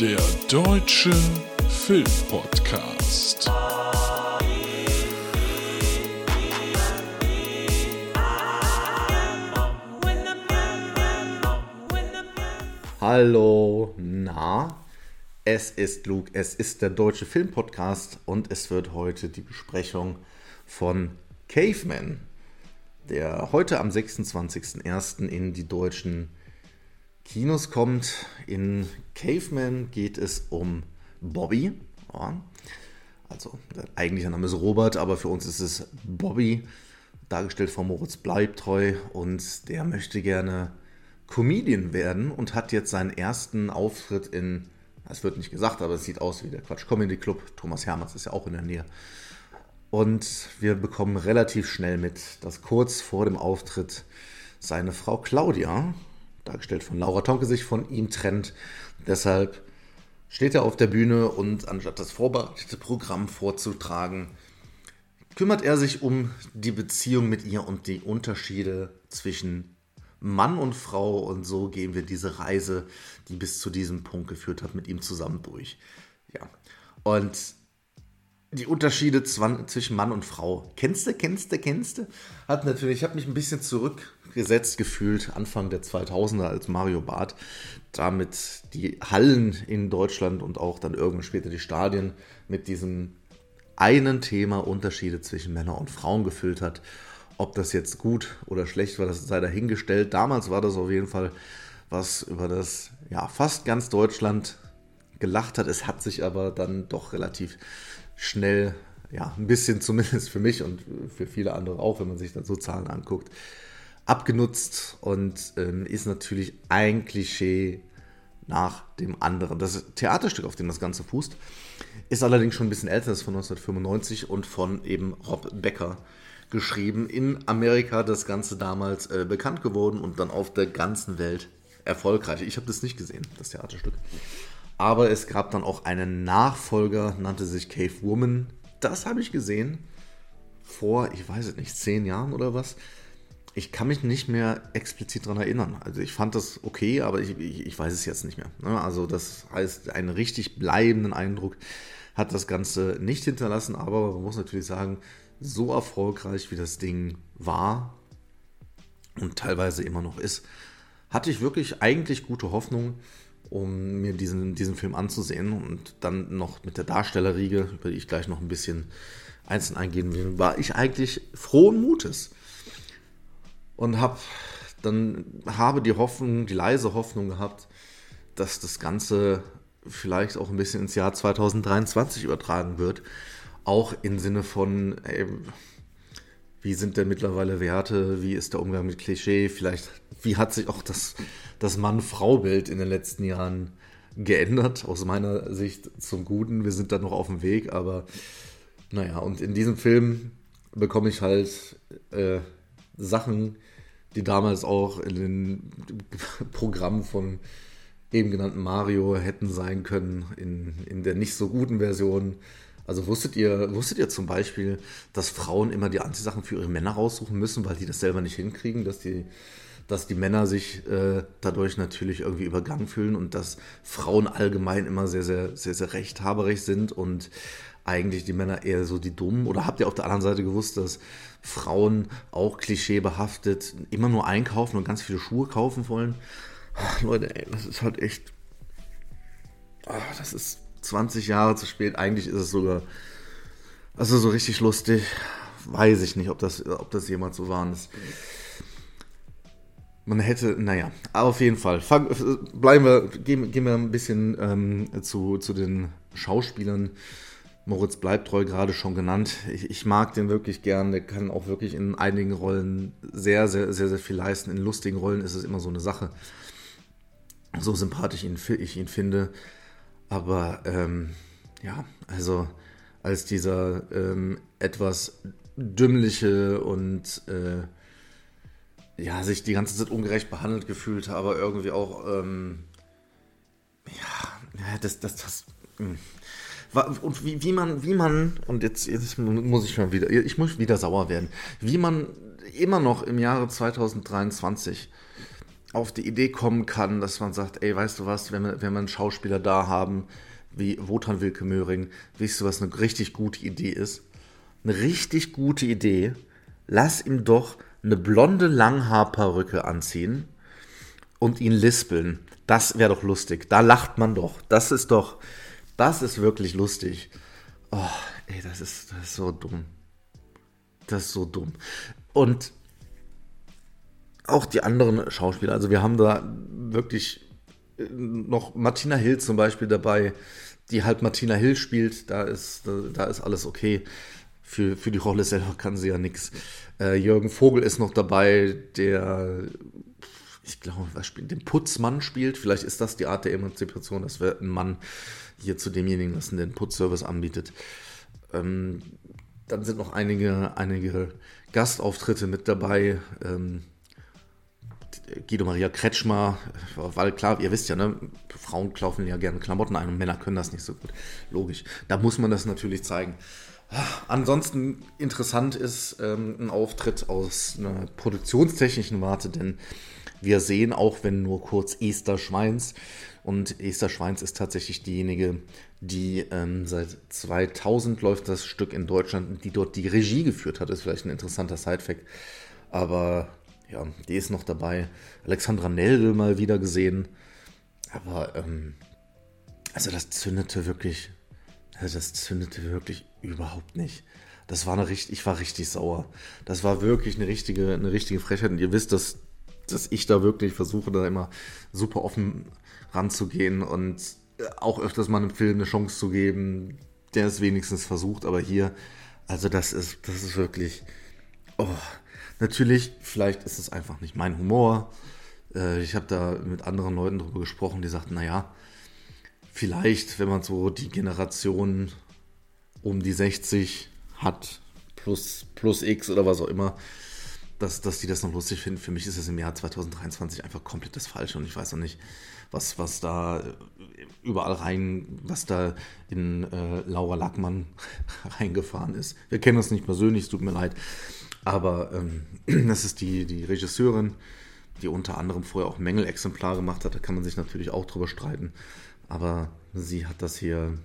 Der Deutsche Filmpodcast. Hallo, na, es ist Luke, es ist der Deutsche Filmpodcast und es wird heute die Besprechung von Caveman, der heute am 26.01. in die deutschen Kinos kommt. In Caveman geht es um Bobby. Ja. Also, der eigentliche Name ist Robert, aber für uns ist es Bobby, dargestellt von Moritz Bleibtreu. Und der möchte gerne Comedian werden und hat jetzt seinen ersten Auftritt in, es wird nicht gesagt, aber es sieht aus wie der Quatsch Comedy Club. Thomas Hermanns ist ja auch in der Nähe. Und wir bekommen relativ schnell mit, dass kurz vor dem Auftritt seine Frau Claudia, dargestellt von Laura Tonke, sich von ihm trennt. Deshalb steht er auf der Bühne und anstatt das vorbereitete Programm vorzutragen, kümmert er sich um die Beziehung mit ihr und die Unterschiede zwischen Mann und Frau und so gehen wir diese Reise, die bis zu diesem Punkt geführt hat, mit ihm zusammen durch. Ja. Und die Unterschiede zwischen Mann und Frau. Kennst du, kennst du, kennst du? Hat natürlich, ich habe mich ein bisschen zurückgesetzt gefühlt, Anfang der 2000er als Mario Barth, damit die Hallen in Deutschland und auch dann irgendwann später die Stadien mit diesem einen Thema Unterschiede zwischen Männern und Frauen gefüllt hat. Ob das jetzt gut oder schlecht war, das sei dahingestellt. Damals war das auf jeden Fall was über das ja fast ganz Deutschland gelacht hat. Es hat sich aber dann doch relativ schnell, ja, ein bisschen zumindest für mich und für viele andere auch, wenn man sich dann so Zahlen anguckt, abgenutzt und ähm, ist natürlich ein Klischee nach dem anderen. Das Theaterstück, auf dem das Ganze fußt, ist allerdings schon ein bisschen älter, ist von 1995 und von eben Rob Becker geschrieben. In Amerika das Ganze damals äh, bekannt geworden und dann auf der ganzen Welt erfolgreich. Ich habe das nicht gesehen, das Theaterstück. Aber es gab dann auch einen Nachfolger, nannte sich Cave Woman. Das habe ich gesehen vor, ich weiß es nicht, zehn Jahren oder was. Ich kann mich nicht mehr explizit daran erinnern. Also ich fand das okay, aber ich, ich, ich weiß es jetzt nicht mehr. Ne? Also das heißt, einen richtig bleibenden Eindruck hat das Ganze nicht hinterlassen, aber man muss natürlich sagen, so erfolgreich wie das Ding war und teilweise immer noch ist, hatte ich wirklich eigentlich gute Hoffnung, um mir diesen, diesen Film anzusehen. Und dann noch mit der Darstellerriege, über die ich gleich noch ein bisschen einzeln eingehen will, war ich eigentlich frohen Mutes. Und hab, dann habe die Hoffnung, die leise Hoffnung gehabt, dass das Ganze vielleicht auch ein bisschen ins Jahr 2023 übertragen wird. Auch im Sinne von, ey, wie sind denn mittlerweile Werte, wie ist der Umgang mit Klischee, vielleicht, wie hat sich auch das, das Mann-Frau-Bild in den letzten Jahren geändert, aus meiner Sicht zum Guten. Wir sind da noch auf dem Weg, aber naja, und in diesem Film bekomme ich halt äh, Sachen, die damals auch in den Programmen von eben genannten Mario hätten sein können, in, in der nicht so guten Version. Also wusstet ihr, wusstet ihr zum Beispiel, dass Frauen immer die Anziehsachen für ihre Männer raussuchen müssen, weil die das selber nicht hinkriegen, dass die, dass die Männer sich äh, dadurch natürlich irgendwie übergangen fühlen und dass Frauen allgemein immer sehr, sehr, sehr, sehr rechthaberig sind und eigentlich die Männer eher so die Dummen? Oder habt ihr auf der anderen Seite gewusst, dass Frauen auch klischeebehaftet immer nur einkaufen und ganz viele Schuhe kaufen wollen? Ach, Leute, ey, das ist halt echt. Ach, das ist 20 Jahre zu spät. Eigentlich ist es sogar, also so richtig lustig. Weiß ich nicht, ob das, ob das jemals so war. Das, man hätte, naja, auf jeden Fall. Fang, bleiben wir, gehen, gehen wir ein bisschen ähm, zu, zu den Schauspielern. Moritz bleibt treu gerade schon genannt. Ich, ich, mag den wirklich gern. Der kann auch wirklich in einigen Rollen sehr, sehr, sehr, sehr viel leisten. In lustigen Rollen ist es immer so eine Sache. So sympathisch ihn, ich ihn finde. Aber ähm, ja, also als dieser ähm, etwas dümmliche und äh, ja, sich die ganze Zeit ungerecht behandelt gefühlt, aber irgendwie auch ähm, ja, das, das, das. Mh. Und wie, wie man, wie man, und jetzt, jetzt muss ich mal wieder, ich muss wieder sauer werden, wie man immer noch im Jahre 2023 auf die Idee kommen kann, dass man sagt, ey, weißt du was, wenn wir, wenn wir einen Schauspieler da haben, wie Wotan Wilke Möhring, weißt du, was eine richtig gute Idee ist? Eine richtig gute Idee. Lass ihm doch eine blonde Langhaarperücke anziehen und ihn lispeln. Das wäre doch lustig. Da lacht man doch. Das ist doch, das ist wirklich lustig. Oh, ey, das ist, das ist so dumm. Das ist so dumm. Und auch die anderen Schauspieler, also wir haben da wirklich äh, noch Martina Hill zum Beispiel dabei, die halt Martina Hill spielt, da ist, da, da ist alles okay. Für, für die Rolle selber kann sie ja nichts. Äh, Jürgen Vogel ist noch dabei, der, ich glaube, was spielt, den Putzmann spielt. Vielleicht ist das die Art der Emanzipation, dass wir einen Mann hier zu demjenigen lassen, der den Putzservice anbietet. Ähm, dann sind noch einige, einige Gastauftritte mit dabei. Ähm, Guido Maria Kretschmer, weil klar, ihr wisst ja, ne, Frauen kaufen ja gerne Klamotten ein und Männer können das nicht so gut. Logisch. Da muss man das natürlich zeigen. Ansonsten interessant ist ähm, ein Auftritt aus einer produktionstechnischen Warte, denn wir sehen auch, wenn nur kurz Esther Schweins. Und Esther Schweins ist tatsächlich diejenige, die ähm, seit 2000 läuft das Stück in Deutschland, die dort die Regie geführt hat. Ist vielleicht ein interessanter Sidefact. Aber ja, die ist noch dabei. Alexandra Nelde mal wieder gesehen. Aber, ähm, also das zündete wirklich, also das zündete wirklich überhaupt nicht. Das war eine richtig, ich war richtig sauer. Das war wirklich eine richtige, eine richtige Frechheit. Und ihr wisst, dass, dass ich da wirklich versuche, da immer super offen ranzugehen und auch öfters mal einem Film eine Chance zu geben, der es wenigstens versucht. Aber hier, also das ist, das ist wirklich, oh, Natürlich, vielleicht ist es einfach nicht mein Humor. Äh, ich habe da mit anderen Leuten drüber gesprochen, die sagten, naja, vielleicht, wenn man so die Generation um die 60 hat, plus, plus X oder was auch immer, dass, dass die das noch lustig finden. Für mich ist es im Jahr 2023 einfach komplett das Falsche und ich weiß noch nicht, was, was da überall rein, was da in äh, Laura Lackmann reingefahren ist. Wir kennen uns nicht persönlich, es tut mir leid. Aber ähm, das ist die, die Regisseurin, die unter anderem vorher auch Mängelexemplar gemacht hat. Da kann man sich natürlich auch drüber streiten. Aber sie hat das hier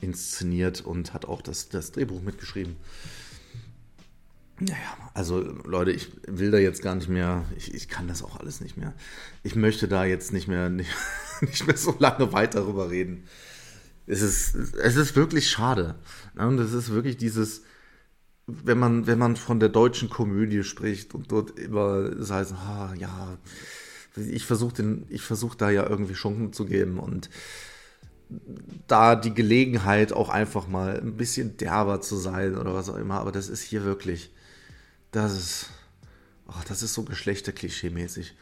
inszeniert und hat auch das, das Drehbuch mitgeschrieben. Naja, also Leute, ich will da jetzt gar nicht mehr, ich, ich kann das auch alles nicht mehr. Ich möchte da jetzt nicht mehr, nicht, nicht mehr so lange weiter darüber reden. Es ist, es ist wirklich schade. Und es ist wirklich dieses, wenn man, wenn man von der deutschen Komödie spricht und dort immer es heißt, ah, ja, ich versuche ich versuche da ja irgendwie Chancen zu geben und da die Gelegenheit auch einfach mal ein bisschen derber zu sein oder was auch immer, aber das ist hier wirklich, das ist, oh, das ist so Geschlechterklischee-mäßig.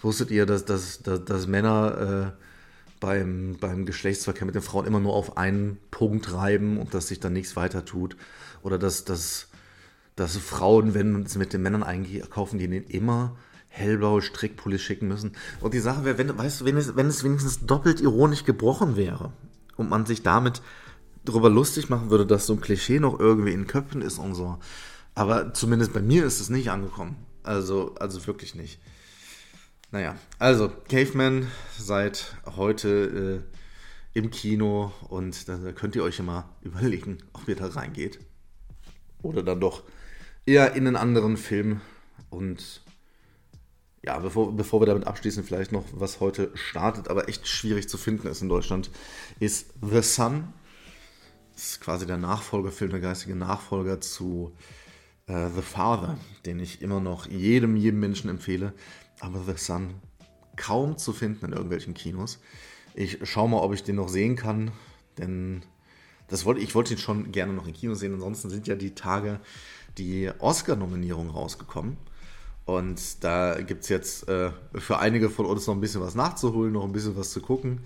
Wusstet ihr, dass, dass, dass, dass Männer äh, beim, beim Geschlechtsverkehr mit den Frauen immer nur auf einen Punkt reiben und dass sich dann nichts weiter tut? Oder dass, dass, dass Frauen, wenn sie mit den Männern einkaufen, die ihnen immer hellblaue Strickpullis schicken müssen. Und die Sache wäre, wenn, weißt du, wenn es, wenn es wenigstens doppelt ironisch gebrochen wäre und man sich damit darüber lustig machen würde, dass so ein Klischee noch irgendwie in Köpfen ist und so. Aber zumindest bei mir ist es nicht angekommen. Also, also wirklich nicht. Naja, also Caveman seit heute äh, im Kino und da könnt ihr euch immer überlegen, ob ihr da reingeht. Oder dann doch eher in einen anderen Film. Und ja, bevor, bevor wir damit abschließen, vielleicht noch, was heute startet, aber echt schwierig zu finden ist in Deutschland, ist The Sun. Das ist quasi der Nachfolgerfilm, der geistige Nachfolger zu äh, The Father, den ich immer noch jedem, jedem Menschen empfehle. Aber The Sun kaum zu finden in irgendwelchen Kinos. Ich schaue mal, ob ich den noch sehen kann, denn das wollte, ich wollte ihn schon gerne noch im Kino sehen. Ansonsten sind ja die Tage die Oscar-Nominierungen rausgekommen. Und da gibt es jetzt äh, für einige von uns noch ein bisschen was nachzuholen, noch ein bisschen was zu gucken.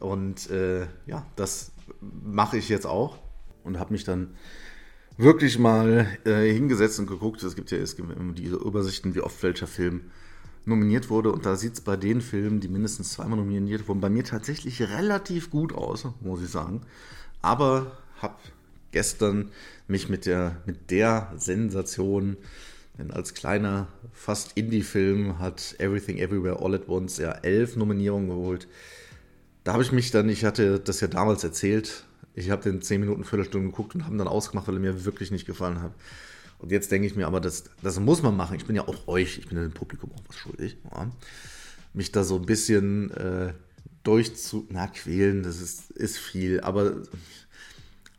Und äh, ja, das mache ich jetzt auch und habe mich dann wirklich mal äh, hingesetzt und geguckt. Es gibt ja es gibt immer diese Übersichten, wie oft welcher Film nominiert wurde. Und da sieht es bei den Filmen, die mindestens zweimal nominiert wurden, bei mir tatsächlich relativ gut aus, muss ich sagen aber habe gestern mich mit der, mit der Sensation Denn als kleiner, fast Indie-Film hat Everything Everywhere All at Once ja elf Nominierungen geholt. Da habe ich mich dann, ich hatte das ja damals erzählt, ich habe den 10 Minuten, Viertelstunde geguckt und habe dann ausgemacht, weil er mir wirklich nicht gefallen hat. Und jetzt denke ich mir aber, das, das muss man machen. Ich bin ja auch euch, ich bin ja dem Publikum auch was schuldig. Ja. Mich da so ein bisschen äh, durchzu, na, quälen, das ist, ist viel, aber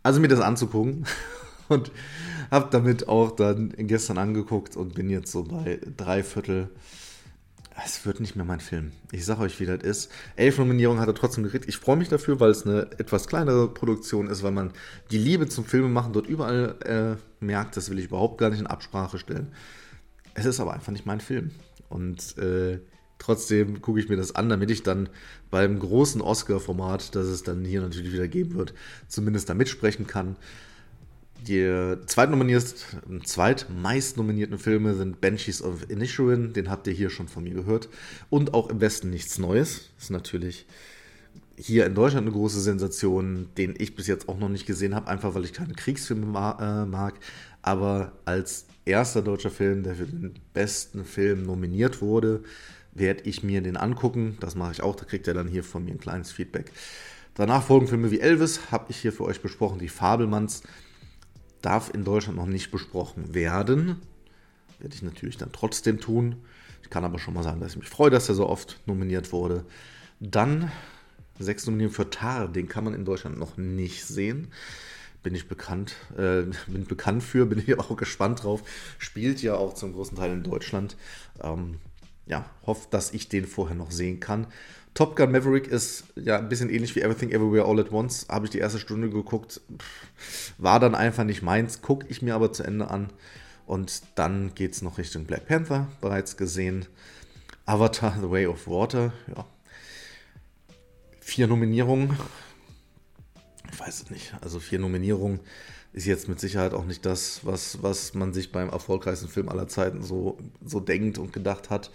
also mir das anzugucken und habe damit auch dann gestern angeguckt und bin jetzt so bei drei Viertel. Es wird nicht mehr mein Film. Ich sage euch, wie das ist. Elf Nominierungen hat er trotzdem gekriegt. Ich freue mich dafür, weil es eine etwas kleinere Produktion ist, weil man die Liebe zum Filmemachen dort überall äh, merkt. Das will ich überhaupt gar nicht in Absprache stellen. Es ist aber einfach nicht mein Film. Und äh, trotzdem gucke ich mir das an, damit ich dann beim großen Oscar-Format, das es dann hier natürlich wieder geben wird, zumindest da mitsprechen kann. Die zweitnominierten, zweitmeist nominierten Filme sind Banshees of Inisherin, den habt ihr hier schon von mir gehört. Und auch im Westen nichts Neues. Ist natürlich hier in Deutschland eine große Sensation, den ich bis jetzt auch noch nicht gesehen habe, einfach weil ich keine Kriegsfilme äh, mag. Aber als erster deutscher Film, der für den besten Film nominiert wurde, werde ich mir den angucken. Das mache ich auch, da kriegt ihr dann hier von mir ein kleines Feedback. Danach folgen Filme wie Elvis, habe ich hier für euch besprochen, die Fabelmanns darf in Deutschland noch nicht besprochen werden. Werde ich natürlich dann trotzdem tun. Ich kann aber schon mal sagen, dass ich mich freue, dass er so oft nominiert wurde. Dann sechs Nominierungen für Tar, den kann man in Deutschland noch nicht sehen. Bin ich bekannt, äh, bin bekannt für, bin ich auch gespannt drauf. Spielt ja auch zum großen Teil in Deutschland. Ähm, ja, hoffe, dass ich den vorher noch sehen kann. Top Gun Maverick ist ja ein bisschen ähnlich wie Everything Everywhere All at Once. Habe ich die erste Stunde geguckt, war dann einfach nicht meins, gucke ich mir aber zu Ende an. Und dann geht es noch Richtung Black Panther, bereits gesehen. Avatar The Way of Water, ja. Vier Nominierungen. Ich weiß es nicht. Also vier Nominierungen ist jetzt mit Sicherheit auch nicht das, was, was man sich beim erfolgreichsten Film aller Zeiten so, so denkt und gedacht hat.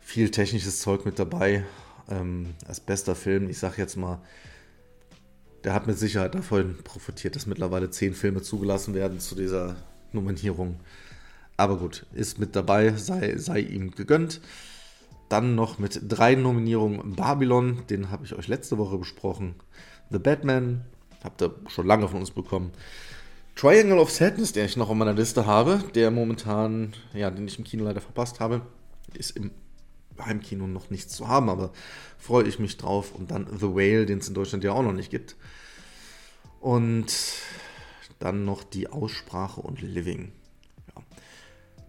Viel technisches Zeug mit dabei ähm, als bester Film. Ich sage jetzt mal, der hat mit Sicherheit davon profitiert, dass mittlerweile zehn Filme zugelassen werden zu dieser Nominierung. Aber gut, ist mit dabei, sei, sei ihm gegönnt. Dann noch mit drei Nominierungen Babylon, den habe ich euch letzte Woche besprochen. The Batman, habt ihr schon lange von uns bekommen. Triangle of Sadness, den ich noch auf meiner Liste habe, der momentan, ja, den ich im Kino leider verpasst habe, ist im Heimkino noch nichts zu haben, aber freue ich mich drauf. Und dann The Whale, den es in Deutschland ja auch noch nicht gibt. Und dann noch die Aussprache und Living. Ja.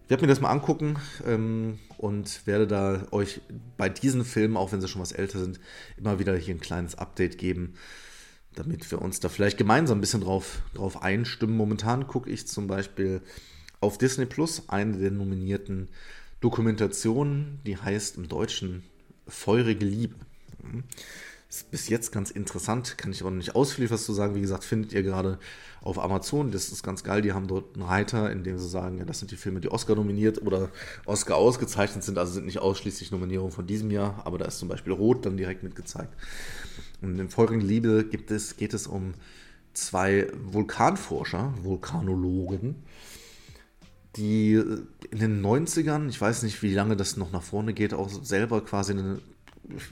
Ich werde mir das mal angucken ähm, und werde da euch bei diesen Filmen, auch wenn sie schon was älter sind, immer wieder hier ein kleines Update geben, damit wir uns da vielleicht gemeinsam ein bisschen drauf, drauf einstimmen. Momentan gucke ich zum Beispiel auf Disney Plus eine der nominierten Dokumentation, die heißt im Deutschen Feurige Liebe. Ist bis jetzt ganz interessant, kann ich aber noch nicht ausführlich was zu sagen. Wie gesagt, findet ihr gerade auf Amazon. Das ist ganz geil. Die haben dort einen Reiter, in dem sie sagen, ja, das sind die Filme, die Oscar nominiert oder Oscar ausgezeichnet sind. Also sind nicht ausschließlich Nominierungen von diesem Jahr, aber da ist zum Beispiel Rot dann direkt mitgezeigt. Und in Feurige Liebe gibt es, geht es um zwei Vulkanforscher, Vulkanologen, die in den 90ern, ich weiß nicht, wie lange das noch nach vorne geht, auch selber quasi eine,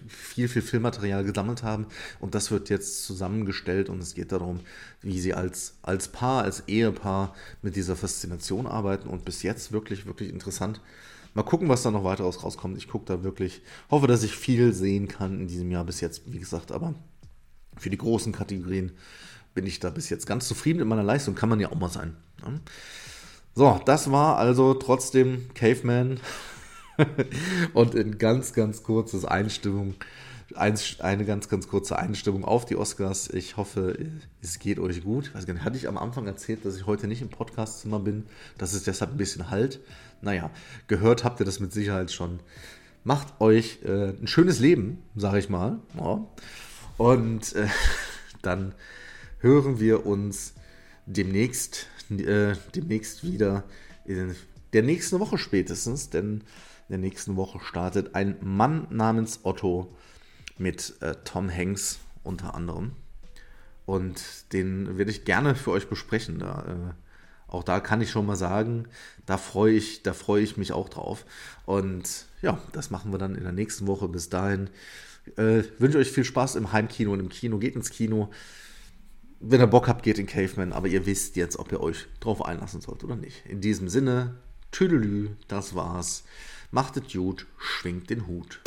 viel, viel Filmmaterial gesammelt haben. Und das wird jetzt zusammengestellt und es geht darum, wie sie als, als Paar, als Ehepaar mit dieser Faszination arbeiten. Und bis jetzt wirklich, wirklich interessant. Mal gucken, was da noch weiter rauskommt. Ich gucke da wirklich, hoffe, dass ich viel sehen kann in diesem Jahr bis jetzt, wie gesagt, aber für die großen Kategorien bin ich da bis jetzt ganz zufrieden mit meiner Leistung. Kann man ja auch mal sein. Ne? So, das war also trotzdem Caveman und in ganz, ganz kurzes Einstimmung, eine ganz, ganz kurze Einstimmung auf die Oscars. Ich hoffe, es geht euch gut. Ich weiß gar nicht, hatte ich am Anfang erzählt, dass ich heute nicht im Podcastzimmer bin, dass es deshalb ein bisschen halt. Naja, gehört habt ihr das mit Sicherheit schon. Macht euch äh, ein schönes Leben, sage ich mal. Ja. Und äh, dann hören wir uns demnächst äh, demnächst wieder in der nächsten Woche spätestens, denn in der nächsten Woche startet ein Mann namens Otto mit äh, Tom Hanks unter anderem. Und den werde ich gerne für euch besprechen. Da, äh, auch da kann ich schon mal sagen, da freue ich, da freue ich mich auch drauf. Und ja, das machen wir dann in der nächsten Woche. Bis dahin äh, wünsche euch viel Spaß im Heimkino und im Kino. Geht ins Kino. Wenn ihr Bock habt, geht in Caveman, aber ihr wisst jetzt, ob ihr euch drauf einlassen sollt oder nicht. In diesem Sinne, Tüdelü, das war's. Macht es gut, schwingt den Hut.